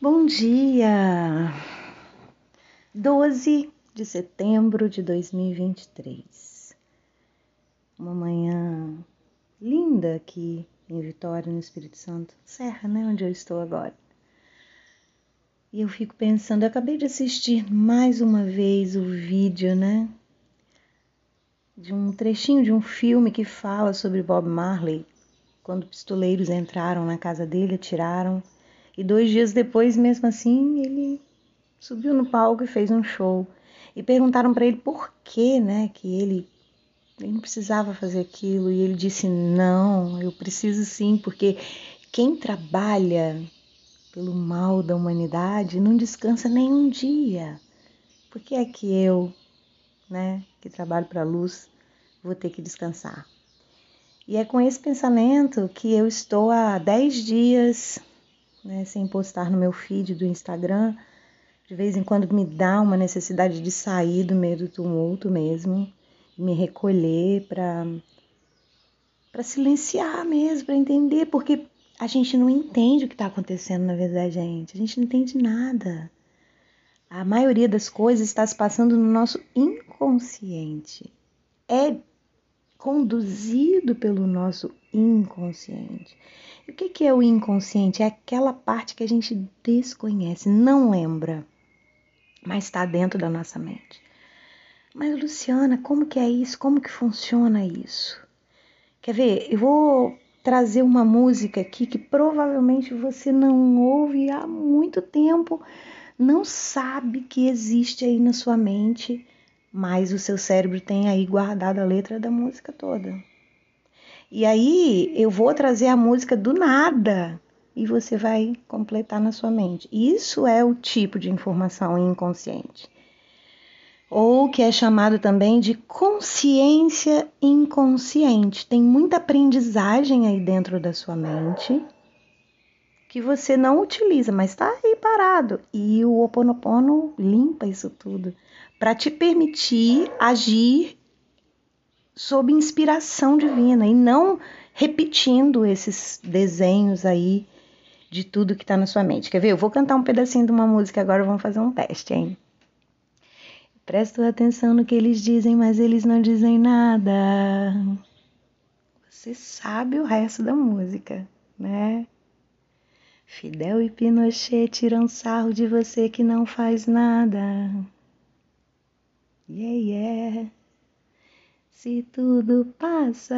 Bom dia! 12 de setembro de 2023. Uma manhã linda aqui em Vitória, no Espírito Santo, Serra, né? Onde eu estou agora. E eu fico pensando, eu acabei de assistir mais uma vez o vídeo, né? De um trechinho de um filme que fala sobre Bob Marley, quando pistoleiros entraram na casa dele, atiraram e dois dias depois, mesmo assim, ele subiu no palco e fez um show. E perguntaram para ele por que, né, que ele, ele não precisava fazer aquilo. E ele disse: Não, eu preciso sim, porque quem trabalha pelo mal da humanidade não descansa nem um dia. Por que é que eu, né, que trabalho para a luz, vou ter que descansar? E é com esse pensamento que eu estou há dez dias né, sem postar no meu feed do Instagram. De vez em quando me dá uma necessidade de sair do meio do tumulto mesmo, me recolher para para silenciar mesmo, para entender, porque a gente não entende o que está acontecendo na verdade, gente. A gente não entende nada. A maioria das coisas está se passando no nosso inconsciente. É conduzido pelo nosso inconsciente. E o que é o inconsciente? É aquela parte que a gente desconhece, não lembra, mas está dentro da nossa mente. Mas Luciana, como que é isso? Como que funciona isso? Quer ver? Eu vou trazer uma música aqui que provavelmente você não ouve há muito tempo, não sabe que existe aí na sua mente mas o seu cérebro tem aí guardado a letra da música toda. E aí eu vou trazer a música do nada e você vai completar na sua mente. Isso é o tipo de informação inconsciente. Ou que é chamado também de consciência inconsciente. Tem muita aprendizagem aí dentro da sua mente que você não utiliza, mas está aí parado. E o Oponopono limpa isso tudo para te permitir agir sob inspiração divina e não repetindo esses desenhos aí de tudo que está na sua mente. Quer ver? Eu vou cantar um pedacinho de uma música agora, vamos fazer um teste, hein? Presto atenção no que eles dizem, mas eles não dizem nada. Você sabe o resto da música, né? Fidel e Pinochet tiram sarro de você que não faz nada. Yeah, yeah. Se tudo passa,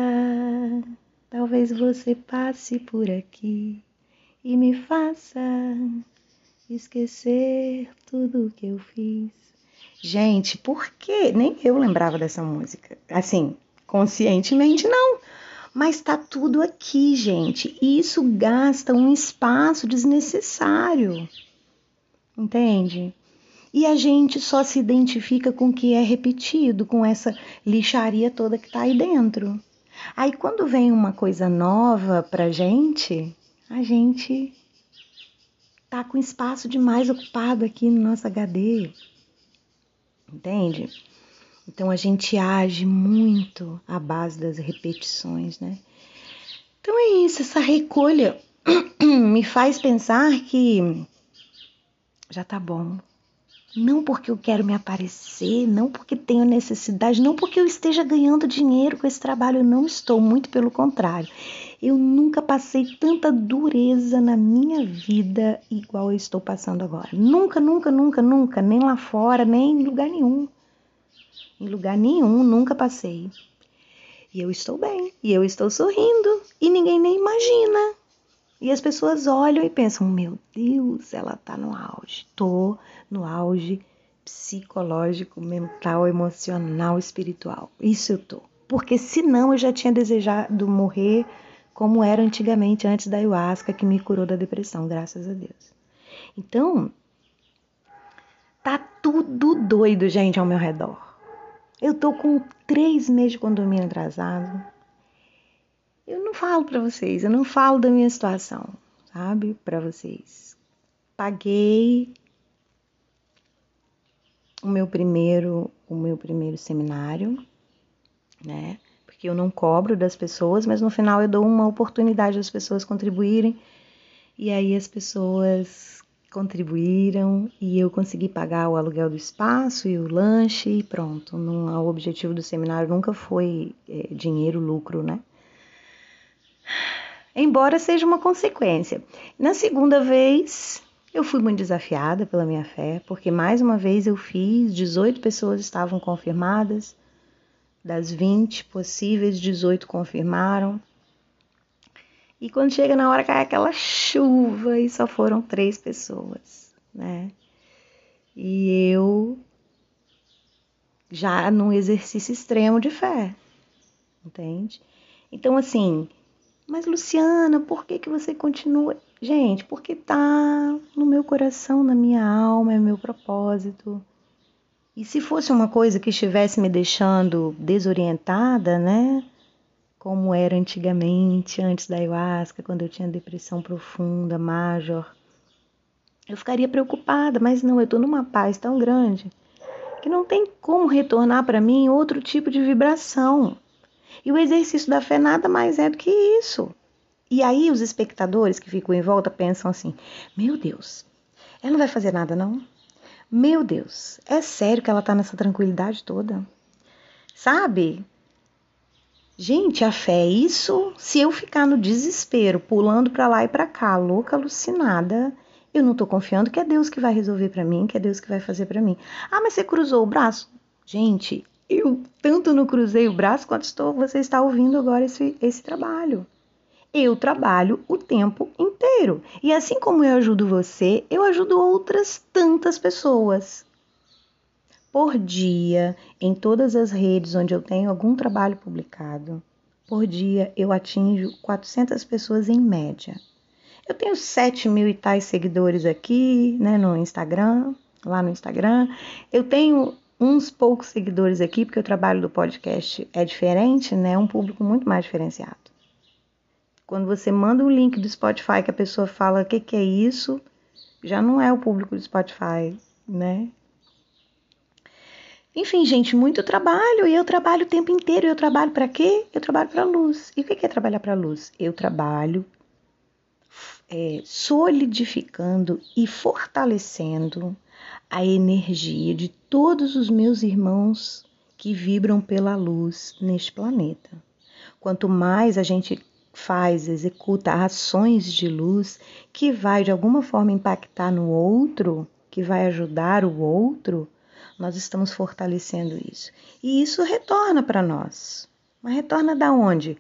talvez você passe por aqui e me faça esquecer tudo que eu fiz. Gente, por que? Nem eu lembrava dessa música. Assim, conscientemente não. Mas tá tudo aqui, gente. E isso gasta um espaço desnecessário. Entende? E a gente só se identifica com o que é repetido, com essa lixaria toda que está aí dentro. Aí quando vem uma coisa nova pra gente, a gente tá com espaço demais ocupado aqui no nosso HD. Entende? Então a gente age muito à base das repetições, né? Então é isso, essa recolha me faz pensar que já tá bom, não porque eu quero me aparecer, não porque tenho necessidade, não porque eu esteja ganhando dinheiro com esse trabalho, eu não estou, muito pelo contrário. Eu nunca passei tanta dureza na minha vida igual eu estou passando agora. Nunca, nunca, nunca, nunca, nem lá fora, nem em lugar nenhum. Em lugar nenhum, nunca passei. E eu estou bem, e eu estou sorrindo, e ninguém nem imagina. E as pessoas olham e pensam: meu Deus, ela está no auge. Tô no auge psicológico, mental, emocional, espiritual. Isso eu tô. Porque senão eu já tinha desejado morrer como era antigamente, antes da ayahuasca, que me curou da depressão, graças a Deus. Então, tá tudo doido, gente, ao meu redor. Eu tô com três meses de condomínio atrasado. Eu não falo para vocês, eu não falo da minha situação, sabe? Para vocês. Paguei o meu primeiro, o meu primeiro seminário, né? Porque eu não cobro das pessoas, mas no final eu dou uma oportunidade das pessoas contribuírem. E aí as pessoas contribuíram e eu consegui pagar o aluguel do espaço e o lanche e pronto. Não, o objetivo do seminário nunca foi é, dinheiro, lucro, né? Embora seja uma consequência. Na segunda vez, eu fui muito desafiada pela minha fé, porque mais uma vez eu fiz, 18 pessoas estavam confirmadas, das 20 possíveis, 18 confirmaram. E quando chega na hora cai aquela chuva e só foram três pessoas, né? E eu já num exercício extremo de fé, entende? Então assim, mas Luciana, por que que você continua? Gente, porque tá no meu coração, na minha alma, é meu propósito. E se fosse uma coisa que estivesse me deixando desorientada, né? como era antigamente, antes da ayahuasca, quando eu tinha depressão profunda, major. Eu ficaria preocupada, mas não, eu estou numa paz tão grande que não tem como retornar para mim outro tipo de vibração. E o exercício da fé nada mais é do que isso. E aí os espectadores que ficam em volta pensam assim: meu Deus, ela não vai fazer nada não? Meu Deus, é sério que ela está nessa tranquilidade toda? Sabe? Gente, a fé é isso. Se eu ficar no desespero, pulando para lá e para cá, louca, alucinada, eu não tô confiando que é Deus que vai resolver para mim, que é Deus que vai fazer para mim. Ah, mas você cruzou o braço? Gente, eu tanto não cruzei o braço quanto estou, você está ouvindo agora esse, esse trabalho. Eu trabalho o tempo inteiro. E assim como eu ajudo você, eu ajudo outras tantas pessoas por dia em todas as redes onde eu tenho algum trabalho publicado. Por dia eu atinjo 400 pessoas em média. Eu tenho 7 mil e tais seguidores aqui, né, no Instagram, lá no Instagram. Eu tenho uns poucos seguidores aqui, porque o trabalho do podcast é diferente, né? É um público muito mais diferenciado. Quando você manda um link do Spotify que a pessoa fala o que, que é isso, já não é o público do Spotify, né? Enfim, gente, muito trabalho e eu trabalho o tempo inteiro. Eu trabalho para quê? Eu trabalho para luz. E o que é trabalhar para luz? Eu trabalho é, solidificando e fortalecendo a energia de todos os meus irmãos que vibram pela luz neste planeta. Quanto mais a gente faz, executa ações de luz que vai de alguma forma impactar no outro, que vai ajudar o outro, nós estamos fortalecendo isso. E isso retorna para nós. Mas retorna da onde?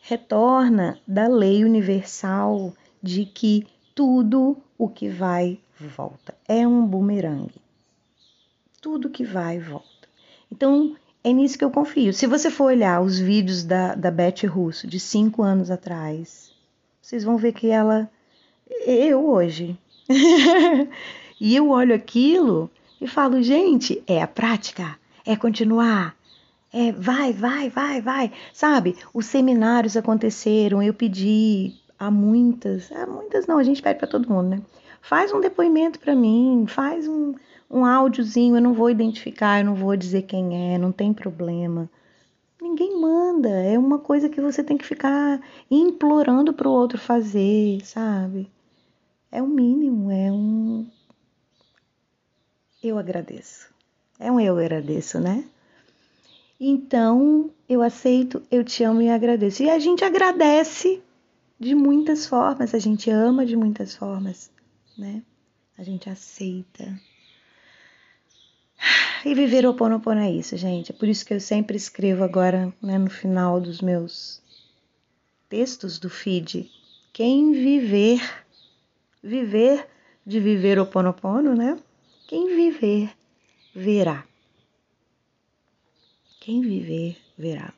Retorna da lei universal de que tudo o que vai volta. É um bumerangue. Tudo que vai volta. Então, é nisso que eu confio. Se você for olhar os vídeos da, da Beth Russo de cinco anos atrás, vocês vão ver que ela. Eu hoje. e eu olho aquilo e falo, gente, é a prática, é continuar, é vai, vai, vai, vai. Sabe, os seminários aconteceram, eu pedi a muitas, a muitas não, a gente pede para todo mundo, né? Faz um depoimento para mim, faz um, um áudiozinho, eu não vou identificar, eu não vou dizer quem é, não tem problema. Ninguém manda, é uma coisa que você tem que ficar implorando para o outro fazer, sabe? É o mínimo, é um, eu agradeço. É um eu agradeço, né? Então, eu aceito, eu te amo e agradeço. E a gente agradece de muitas formas, a gente ama de muitas formas, né? A gente aceita. E viver o Ponopono é isso, gente. É por isso que eu sempre escrevo agora, né, no final dos meus textos do feed. Quem viver, viver de viver o Ponopono, né? Quem viver, verá. Quem viver, verá.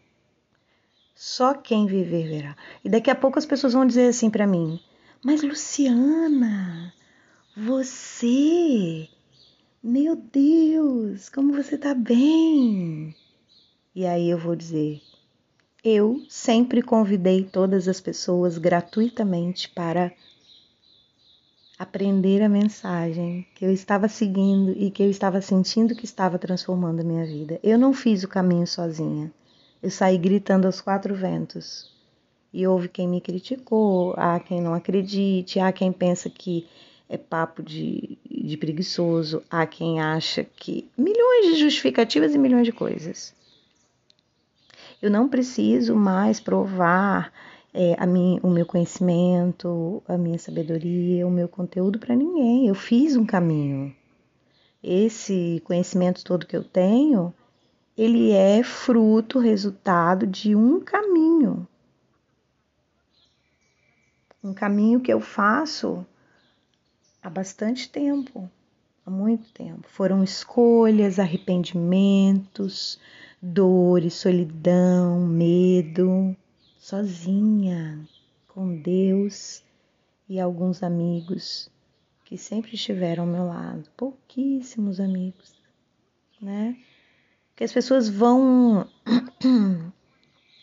Só quem viver, verá. E daqui a pouco as pessoas vão dizer assim para mim: Mas Luciana, você, meu Deus, como você tá bem. E aí eu vou dizer: Eu sempre convidei todas as pessoas gratuitamente para aprender a mensagem que eu estava seguindo e que eu estava sentindo que estava transformando a minha vida. Eu não fiz o caminho sozinha. Eu saí gritando aos quatro ventos. E houve quem me criticou, há quem não acredite, há quem pensa que é papo de, de preguiçoso, há quem acha que. milhões de justificativas e milhões de coisas. Eu não preciso mais provar é, a mim, o meu conhecimento, a minha sabedoria, o meu conteúdo para ninguém. Eu fiz um caminho. Esse conhecimento todo que eu tenho, ele é fruto, resultado de um caminho. Um caminho que eu faço há bastante tempo, há muito tempo. Foram escolhas, arrependimentos, dores, solidão, medo, sozinha, com Deus e alguns amigos que sempre estiveram ao meu lado, pouquíssimos amigos, né? Que as pessoas vão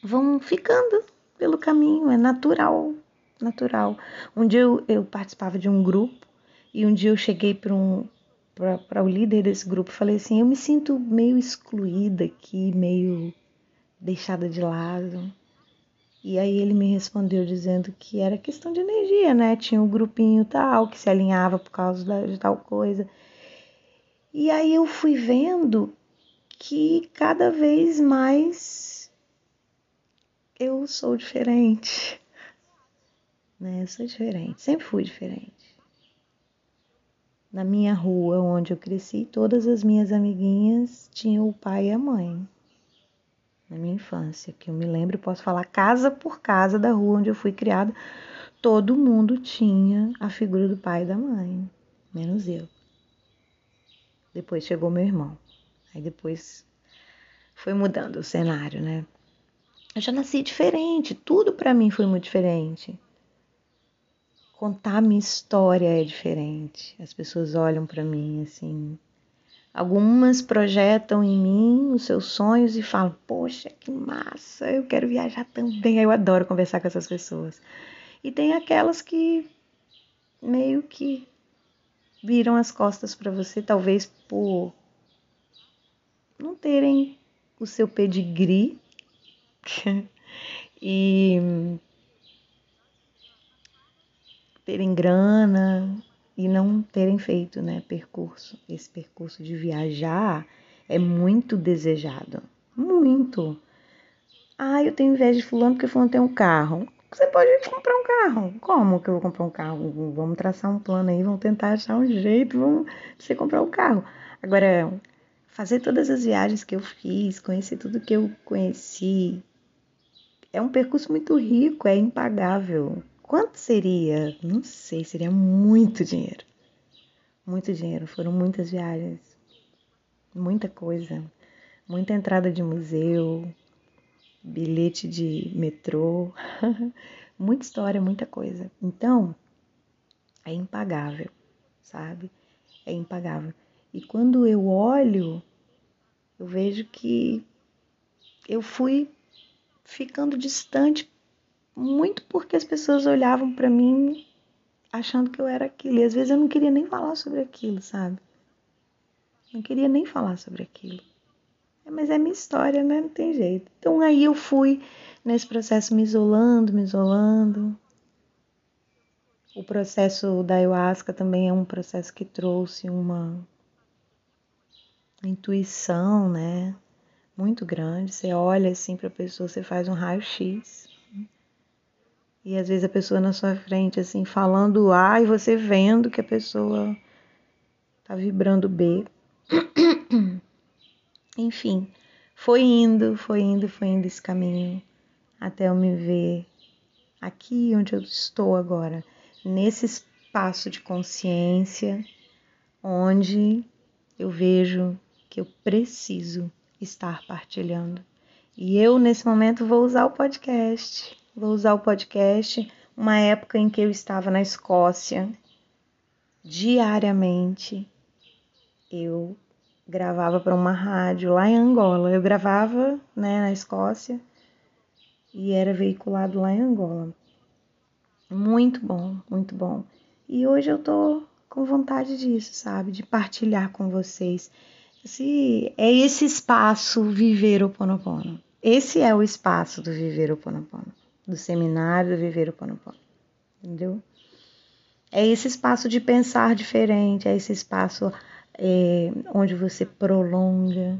vão ficando pelo caminho, é natural, natural. Um dia eu, eu participava de um grupo e um dia eu cheguei para um para o líder desse grupo e falei assim, eu me sinto meio excluída aqui, meio deixada de lado. E aí ele me respondeu dizendo que era questão de energia, né? Tinha um grupinho tal que se alinhava por causa de tal coisa. E aí eu fui vendo que cada vez mais eu sou diferente. Né? Eu sou diferente, sempre fui diferente. Na minha rua onde eu cresci, todas as minhas amiguinhas tinham o pai e a mãe na minha infância, que eu me lembro, posso falar casa por casa da rua onde eu fui criada, todo mundo tinha a figura do pai e da mãe, menos eu. Depois chegou meu irmão. Aí depois foi mudando o cenário, né? Eu já nasci diferente, tudo para mim foi muito diferente. Contar minha história é diferente. As pessoas olham para mim assim, Algumas projetam em mim os seus sonhos e falam: Poxa, que massa, eu quero viajar também. Eu adoro conversar com essas pessoas. E tem aquelas que meio que viram as costas para você, talvez por não terem o seu pedigree e terem grana, e não terem feito, né, percurso. Esse percurso de viajar é muito desejado, muito. Ah, eu tenho inveja de fulano porque fulano tem um carro. Você pode comprar um carro. Como que eu vou comprar um carro? Vamos traçar um plano aí, vamos tentar achar um jeito, vamos você comprar um carro. Agora, fazer todas as viagens que eu fiz, conhecer tudo que eu conheci, é um percurso muito rico, é impagável. Quanto seria? Não sei, seria muito dinheiro. Muito dinheiro, foram muitas viagens, muita coisa, muita entrada de museu, bilhete de metrô, muita história, muita coisa. Então, é impagável, sabe? É impagável. E quando eu olho, eu vejo que eu fui ficando distante muito porque as pessoas olhavam para mim achando que eu era aquilo. E às vezes eu não queria nem falar sobre aquilo, sabe? Não queria nem falar sobre aquilo. É, mas é minha história, né? Não tem jeito. Então aí eu fui nesse processo me isolando, me isolando. O processo da ayahuasca também é um processo que trouxe uma intuição, né? Muito grande. Você olha assim para a pessoa, você faz um raio-x e às vezes a pessoa na sua frente, assim, falando A e você vendo que a pessoa tá vibrando B. Enfim, foi indo, foi indo, foi indo esse caminho até eu me ver aqui onde eu estou agora, nesse espaço de consciência onde eu vejo que eu preciso estar partilhando. E eu, nesse momento, vou usar o podcast Vou usar o podcast, uma época em que eu estava na Escócia, diariamente eu gravava para uma rádio lá em Angola. Eu gravava, né, na Escócia e era veiculado lá em Angola. Muito bom, muito bom. E hoje eu tô com vontade disso, sabe, de partilhar com vocês. Esse, é esse espaço viver o Ponopono. Esse é o espaço do viver o Ponopono do seminário Viver o Ponopono. Entendeu? É esse espaço de pensar diferente, é esse espaço é, onde você prolonga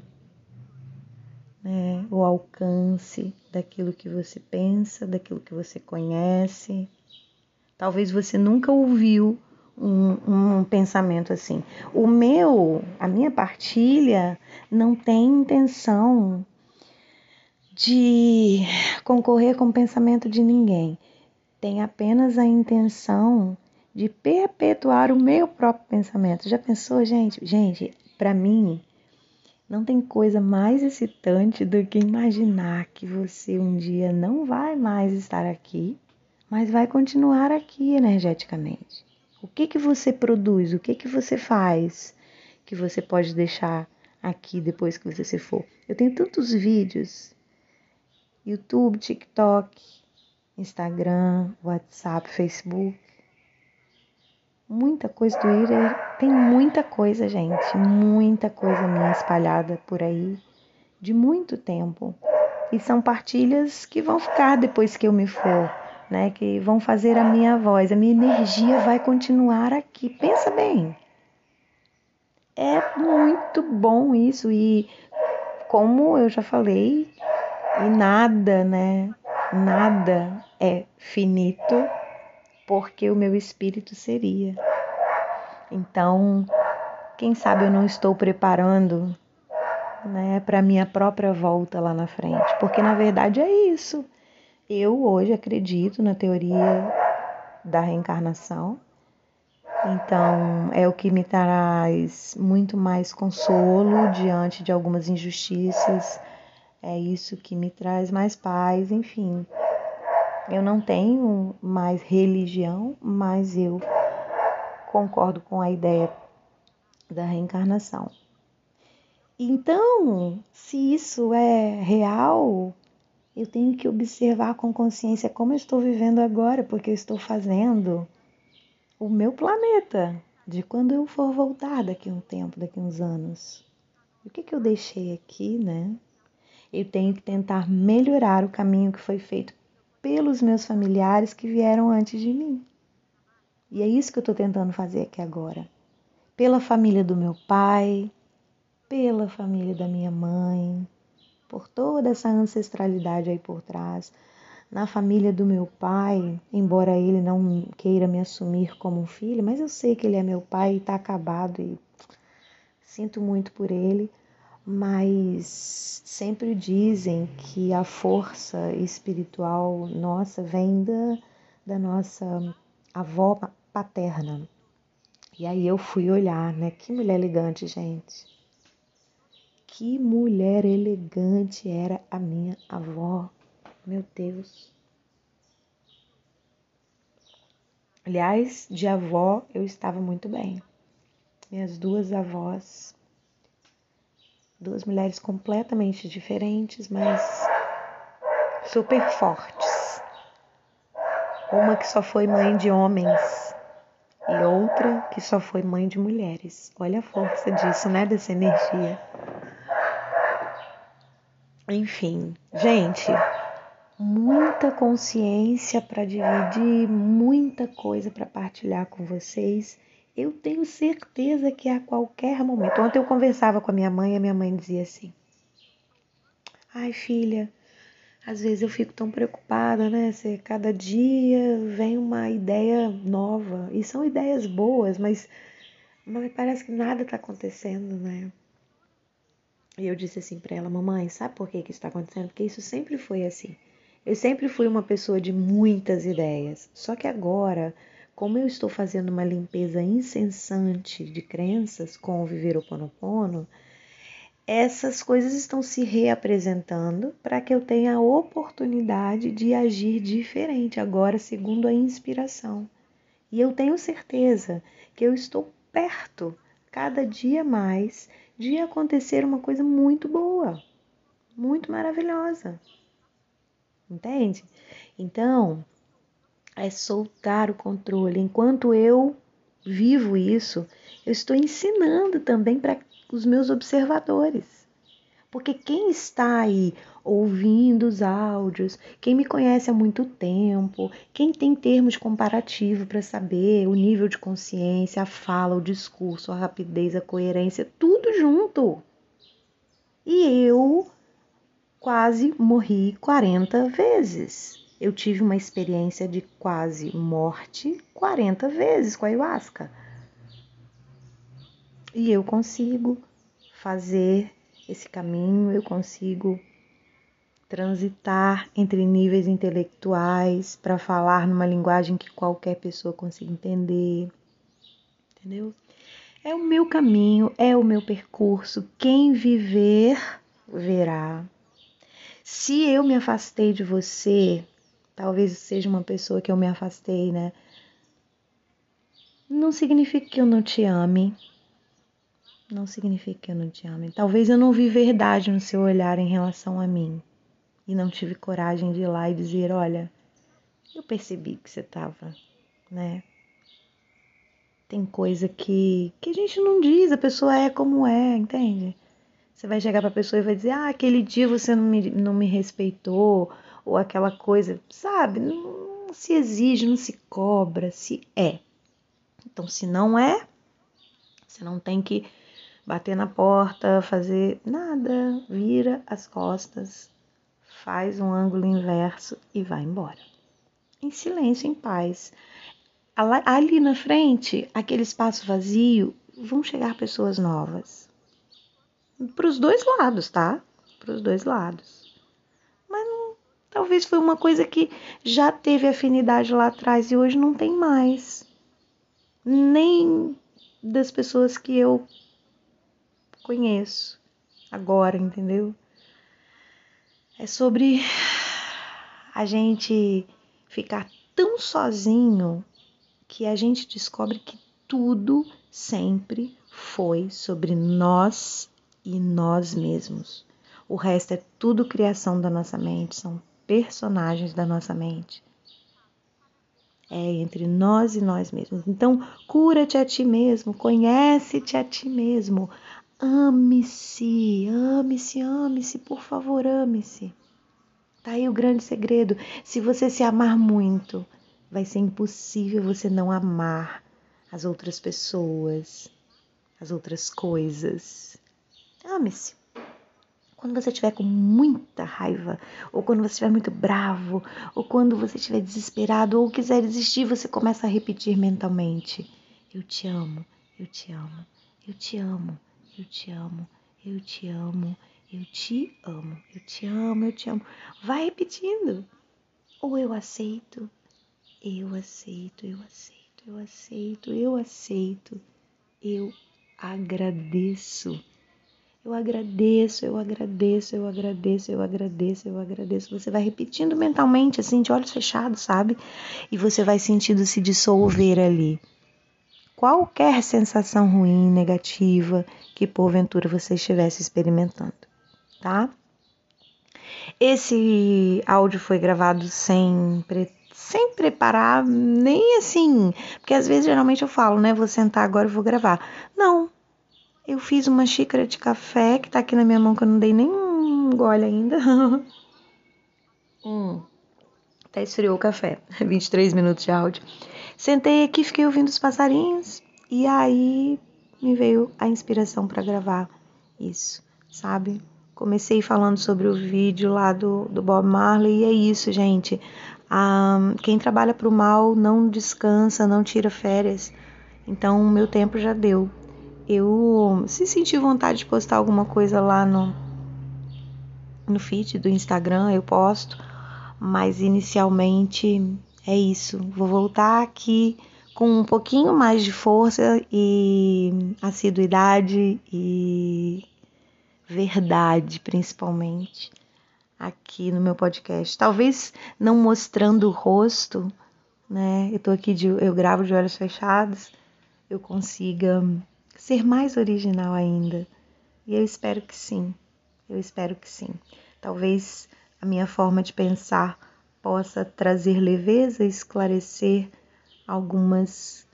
né, o alcance daquilo que você pensa, daquilo que você conhece. Talvez você nunca ouviu um, um, pensamento assim. O meu, a minha partilha, não tem intenção de concorrer com o pensamento de ninguém. Tem apenas a intenção de perpetuar o meu próprio pensamento. Já pensou, gente? Gente, para mim, não tem coisa mais excitante do que imaginar que você um dia não vai mais estar aqui, mas vai continuar aqui energeticamente. O que que você produz? O que que você faz que você pode deixar aqui depois que você se for? Eu tenho tantos vídeos YouTube, TikTok, Instagram, WhatsApp, Facebook. Muita coisa do Ira, tem muita coisa, gente, muita coisa minha espalhada por aí de muito tempo. E são partilhas que vão ficar depois que eu me for, né? Que vão fazer a minha voz, a minha energia vai continuar aqui. Pensa bem. É muito bom isso e como eu já falei, e nada, né? Nada é finito porque o meu espírito seria. Então, quem sabe eu não estou preparando, né, para minha própria volta lá na frente, porque na verdade é isso. Eu hoje acredito na teoria da reencarnação. Então, é o que me traz muito mais consolo diante de algumas injustiças, é isso que me traz mais paz, enfim. Eu não tenho mais religião, mas eu concordo com a ideia da reencarnação. Então, se isso é real, eu tenho que observar com consciência como eu estou vivendo agora, porque eu estou fazendo o meu planeta de quando eu for voltar daqui a um tempo, daqui a uns anos. O que, que eu deixei aqui, né? Eu tenho que tentar melhorar o caminho que foi feito pelos meus familiares que vieram antes de mim. E é isso que eu estou tentando fazer aqui agora. Pela família do meu pai, pela família da minha mãe, por toda essa ancestralidade aí por trás. Na família do meu pai, embora ele não queira me assumir como um filho, mas eu sei que ele é meu pai e está acabado e sinto muito por ele mas sempre dizem que a força espiritual nossa vem da, da nossa avó paterna. E aí eu fui olhar, né? Que mulher elegante, gente. Que mulher elegante era a minha avó. Meu Deus. Aliás, de avó eu estava muito bem. Minhas duas avós Duas mulheres completamente diferentes, mas super fortes. Uma que só foi mãe de homens e outra que só foi mãe de mulheres. Olha a força disso, né? Dessa energia. Enfim, gente, muita consciência para dividir, muita coisa para partilhar com vocês eu tenho certeza que a qualquer momento. Ontem eu conversava com a minha mãe e a minha mãe dizia assim: Ai, filha, às vezes eu fico tão preocupada, né? Cada dia vem uma ideia nova. E são ideias boas, mas, mas parece que nada está acontecendo, né? E eu disse assim para ela: Mamãe, sabe por que, que isso está acontecendo? Porque isso sempre foi assim. Eu sempre fui uma pessoa de muitas ideias. Só que agora como eu estou fazendo uma limpeza incessante de crenças com o Viver Oponopono, essas coisas estão se reapresentando para que eu tenha a oportunidade de agir diferente agora, segundo a inspiração. E eu tenho certeza que eu estou perto, cada dia mais, de acontecer uma coisa muito boa, muito maravilhosa. Entende? Então, é soltar o controle. Enquanto eu vivo isso, eu estou ensinando também para os meus observadores. Porque quem está aí ouvindo os áudios, quem me conhece há muito tempo, quem tem termos comparativos para saber o nível de consciência, a fala, o discurso, a rapidez, a coerência, tudo junto. E eu quase morri 40 vezes. Eu tive uma experiência de quase morte 40 vezes com a ayahuasca. E eu consigo fazer esse caminho, eu consigo transitar entre níveis intelectuais para falar numa linguagem que qualquer pessoa consiga entender. Entendeu? É o meu caminho, é o meu percurso. Quem viver, verá. Se eu me afastei de você, talvez seja uma pessoa que eu me afastei, né? Não significa que eu não te ame, não significa que eu não te ame. Talvez eu não vi verdade no seu olhar em relação a mim e não tive coragem de ir lá e dizer: olha, eu percebi que você estava, né? Tem coisa que, que a gente não diz, a pessoa é como é, entende? Você vai chegar para a pessoa e vai dizer: ah, aquele dia você não me, não me respeitou, ou aquela coisa, sabe? Não, se exige, não se cobra, se é. Então, se não é, você não tem que bater na porta, fazer nada, vira as costas, faz um ângulo inverso e vai embora. Em silêncio, em paz. Ali na frente, aquele espaço vazio, vão chegar pessoas novas. Para os dois lados, tá? Para os dois lados. Talvez foi uma coisa que já teve afinidade lá atrás e hoje não tem mais. Nem das pessoas que eu conheço agora, entendeu? É sobre a gente ficar tão sozinho que a gente descobre que tudo sempre foi sobre nós e nós mesmos. O resto é tudo criação da nossa mente, são personagens da nossa mente. É entre nós e nós mesmos. Então, cura-te a ti mesmo, conhece-te a ti mesmo, Ame-se, ame-se, ame-se, por favor, ame-se. Tá aí o grande segredo. Se você se amar muito, vai ser impossível você não amar as outras pessoas, as outras coisas. Ame-se. Quando você estiver com muita raiva, ou quando você estiver muito bravo, ou quando você estiver desesperado, ou quiser desistir, você começa a repetir mentalmente: Eu te amo, eu te amo, eu te amo eu te amo, eu te amo, eu te amo, eu te amo, eu te amo. Vai repetindo. Ou eu aceito, eu aceito, eu aceito, eu aceito, eu aceito, eu agradeço. Eu agradeço, eu agradeço, eu agradeço, eu agradeço, eu agradeço. Você vai repetindo mentalmente, assim, de olhos fechados, sabe? E você vai sentindo se dissolver ali qualquer sensação ruim, negativa que porventura você estivesse experimentando, tá? Esse áudio foi gravado sem, sem preparar, nem assim, porque às vezes geralmente eu falo, né? Vou sentar agora e vou gravar. Não, eu fiz uma xícara de café que tá aqui na minha mão que eu não dei nem um gole ainda. hum, até esfriou o café, 23 minutos de áudio. Sentei aqui, fiquei ouvindo os passarinhos e aí me veio a inspiração para gravar isso, sabe? Comecei falando sobre o vídeo lá do, do Bob Marley e é isso, gente. Ah, quem trabalha para o mal não descansa, não tira férias. Então, o meu tempo já deu. Eu, se sentir vontade de postar alguma coisa lá no, no feed do Instagram, eu posto. Mas inicialmente é isso. Vou voltar aqui com um pouquinho mais de força e assiduidade e verdade, principalmente, aqui no meu podcast. Talvez não mostrando o rosto, né? Eu tô aqui de, eu gravo de olhos fechados, eu consiga ser mais original ainda. E eu espero que sim. Eu espero que sim. Talvez a minha forma de pensar possa trazer leveza, esclarecer algumas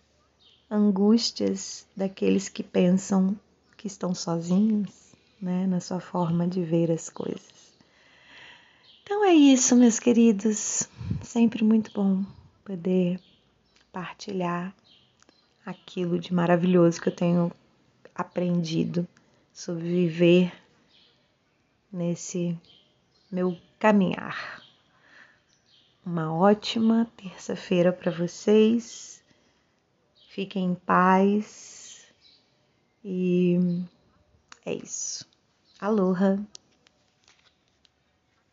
angústias daqueles que pensam que estão sozinhos, né, na sua forma de ver as coisas. Então é isso, meus queridos. Sempre muito bom poder partilhar aquilo de maravilhoso que eu tenho aprendido sobre viver nesse meu caminhar. Uma ótima terça-feira para vocês. Fiquem em paz e é isso. Aloha!